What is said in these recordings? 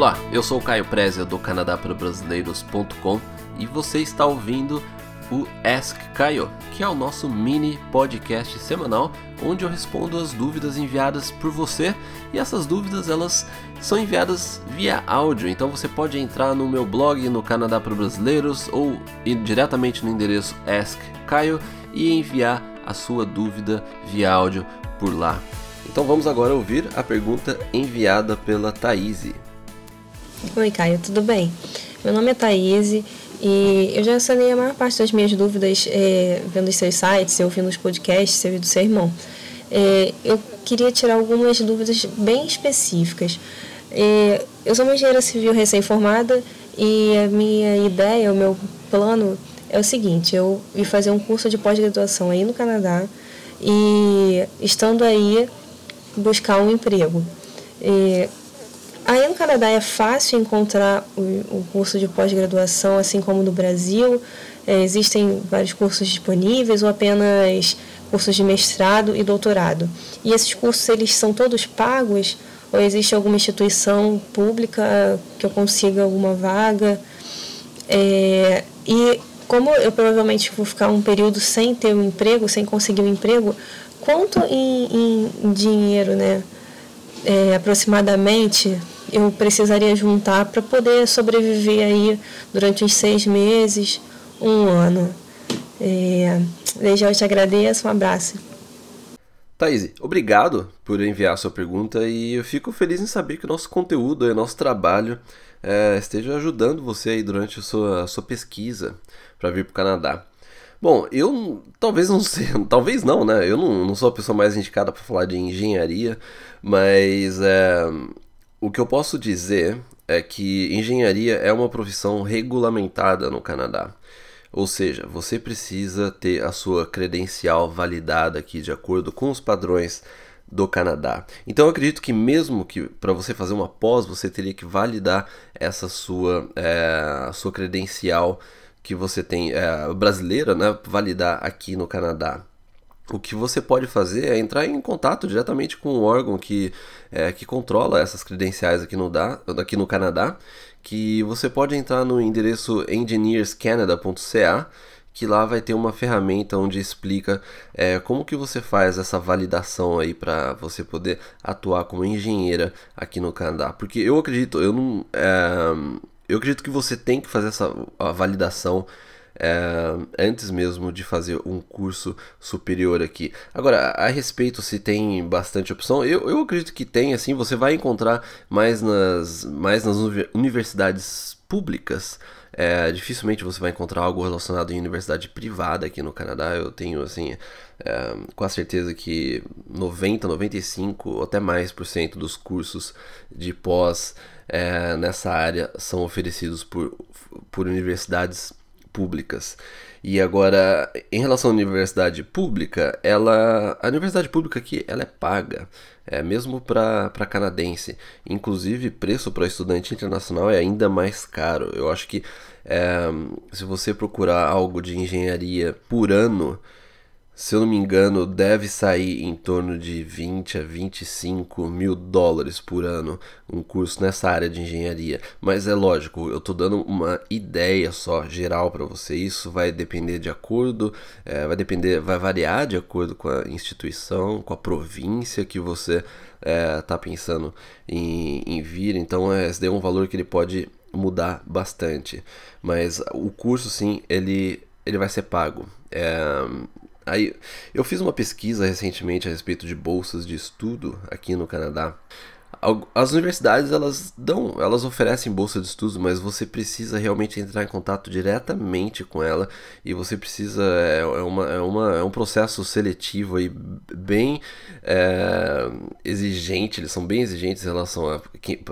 Olá, eu sou o Caio Prezia do Canadá para Brasileiros.com e você está ouvindo o Ask Caio, que é o nosso mini podcast semanal onde eu respondo as dúvidas enviadas por você e essas dúvidas elas são enviadas via áudio, então você pode entrar no meu blog no Canadá para Brasileiros ou ir diretamente no endereço Ask Caio e enviar a sua dúvida via áudio por lá. Então vamos agora ouvir a pergunta enviada pela Thaís. Oi, Caio, tudo bem? Meu nome é Thaís e eu já sanei a maior parte das minhas dúvidas é, vendo os seus sites, ouvindo os podcasts, você do seu irmão. É, eu queria tirar algumas dúvidas bem específicas. É, eu sou uma engenheira civil recém-formada e a minha ideia, o meu plano é o seguinte: eu ir fazer um curso de pós-graduação aí no Canadá e, estando aí, buscar um emprego. Aí no Canadá é fácil encontrar o, o curso de pós-graduação, assim como no Brasil. É, existem vários cursos disponíveis ou apenas cursos de mestrado e doutorado. E esses cursos eles são todos pagos ou existe alguma instituição pública que eu consiga alguma vaga? É, e como eu provavelmente vou ficar um período sem ter um emprego, sem conseguir um emprego, quanto em, em dinheiro, né? É, aproximadamente eu precisaria juntar para poder sobreviver aí durante uns seis meses, um ano. É, desde eu te agradeço, um abraço. Thaís, obrigado por enviar a sua pergunta e eu fico feliz em saber que o nosso conteúdo, o nosso trabalho é, esteja ajudando você aí durante a sua, a sua pesquisa para vir para o Canadá. Bom, eu talvez não sei, talvez não, né? Eu não, não sou a pessoa mais indicada para falar de engenharia, mas é, o que eu posso dizer é que engenharia é uma profissão regulamentada no Canadá. Ou seja, você precisa ter a sua credencial validada aqui de acordo com os padrões do Canadá. Então eu acredito que mesmo que para você fazer uma pós, você teria que validar essa sua, é, sua credencial que você tem é, brasileira, né? Validar aqui no Canadá o que você pode fazer é entrar em contato diretamente com o órgão que, é, que controla essas credenciais aqui no, da, aqui no Canadá, que você pode entrar no endereço engineerscanada.ca, que lá vai ter uma ferramenta onde explica é, como que você faz essa validação aí para você poder atuar como engenheira aqui no Canadá. Porque eu acredito, eu não, é, eu acredito que você tem que fazer essa validação é, antes mesmo de fazer um curso superior aqui. Agora, a respeito se tem bastante opção, eu, eu acredito que tem, assim, você vai encontrar mais nas, mais nas universidades públicas. É, dificilmente você vai encontrar algo relacionado em universidade privada aqui no Canadá. Eu tenho, assim, é, com a certeza que 90, 95 ou até mais por cento dos cursos de pós é, nessa área são oferecidos por, por universidades públicas. E agora, em relação à universidade pública, ela, a universidade pública aqui ela é paga, é mesmo para canadense. Inclusive, preço para estudante internacional é ainda mais caro. Eu acho que é, se você procurar algo de engenharia por ano, se eu não me engano, deve sair em torno de 20 a 25 mil dólares por ano um curso nessa área de engenharia. Mas é lógico, eu estou dando uma ideia só geral para você. Isso vai depender de acordo, é, vai depender, vai variar de acordo com a instituição, com a província que você está é, pensando em, em vir. Então, é, esse é um valor que ele pode mudar bastante. Mas o curso, sim, ele, ele vai ser pago. É, Aí, eu fiz uma pesquisa recentemente a respeito de bolsas de estudo aqui no Canadá. As universidades elas dão, elas oferecem bolsa de estudos, mas você precisa realmente entrar em contato diretamente com ela e você precisa é, é uma, é, uma, é um processo seletivo aí bem é, exigente. Eles são bem exigentes em relação a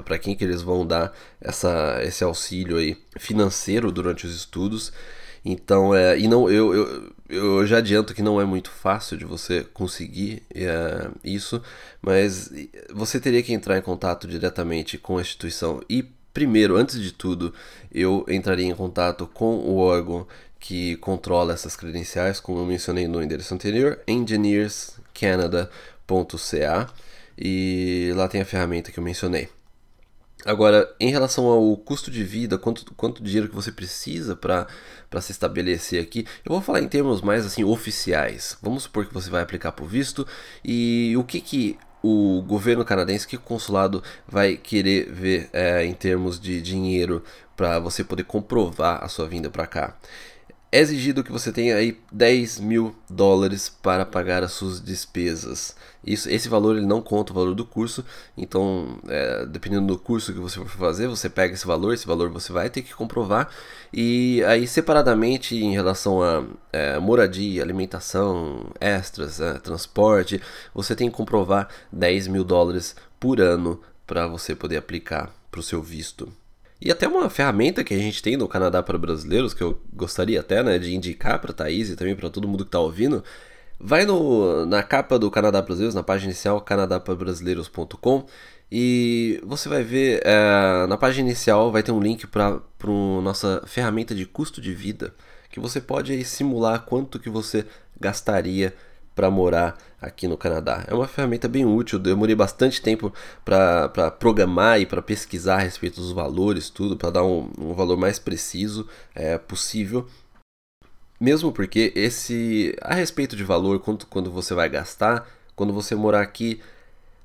para quem que eles vão dar essa, esse auxílio aí financeiro durante os estudos. Então, é, e não, eu, eu, eu já adianto que não é muito fácil de você conseguir é, isso, mas você teria que entrar em contato diretamente com a instituição e primeiro, antes de tudo, eu entraria em contato com o órgão que controla essas credenciais, como eu mencionei no endereço anterior, engineerscanada.ca e lá tem a ferramenta que eu mencionei. Agora, em relação ao custo de vida, quanto, quanto dinheiro que você precisa para se estabelecer aqui, eu vou falar em termos mais assim oficiais. Vamos supor que você vai aplicar por visto e o que, que o governo canadense, que o consulado vai querer ver é, em termos de dinheiro para você poder comprovar a sua vinda para cá é exigido que você tenha aí 10 mil dólares para pagar as suas despesas. Isso, esse valor ele não conta o valor do curso, então é, dependendo do curso que você for fazer, você pega esse valor, esse valor você vai ter que comprovar. E aí separadamente em relação a é, moradia, alimentação, extras, é, transporte, você tem que comprovar 10 mil dólares por ano para você poder aplicar para o seu visto. E até uma ferramenta que a gente tem no Canadá para brasileiros, que eu gostaria até né, de indicar para a Thaís e também para todo mundo que está ouvindo, vai no, na capa do Canadá Brasileiros, na página inicial, canadapabrasileiros.com, e você vai ver, é, na página inicial vai ter um link para nossa ferramenta de custo de vida, que você pode aí, simular quanto que você gastaria para morar aqui no Canadá. É uma ferramenta bem útil, eu demorei bastante tempo para programar e para pesquisar a respeito dos valores, tudo, para dar um, um, valor mais preciso é, possível. Mesmo porque esse a respeito de valor, quanto quando você vai gastar, quando você morar aqui,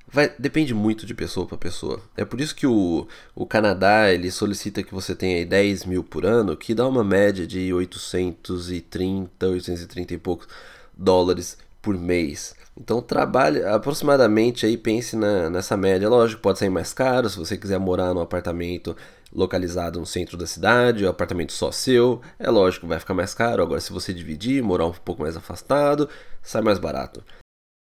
vai depende muito de pessoa para pessoa. É por isso que o, o Canadá ele solicita que você tenha 10 mil por ano, que dá uma média de 830, 830 e poucos dólares por mês. Então trabalhe aproximadamente aí, pense na, nessa média. Lógico, pode sair mais caro se você quiser morar num apartamento localizado no centro da cidade, um apartamento só seu, é lógico, vai ficar mais caro. Agora, se você dividir, morar um pouco mais afastado, sai mais barato.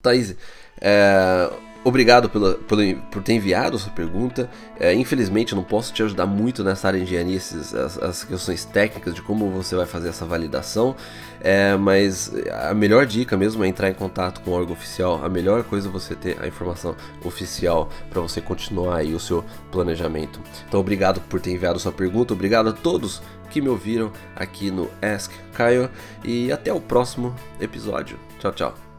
Thaís, é, Obrigado pela, pela, por ter enviado sua pergunta. É, infelizmente, eu não posso te ajudar muito nessa área de engenharia, esses, as, as, questões técnicas de como você vai fazer essa validação. É, mas a melhor dica mesmo é entrar em contato com o órgão oficial. A melhor coisa é você ter a informação oficial para você continuar aí o seu planejamento. Então, obrigado por ter enviado sua pergunta. Obrigado a todos que me ouviram aqui no Ask Caio. E até o próximo episódio. Tchau, tchau.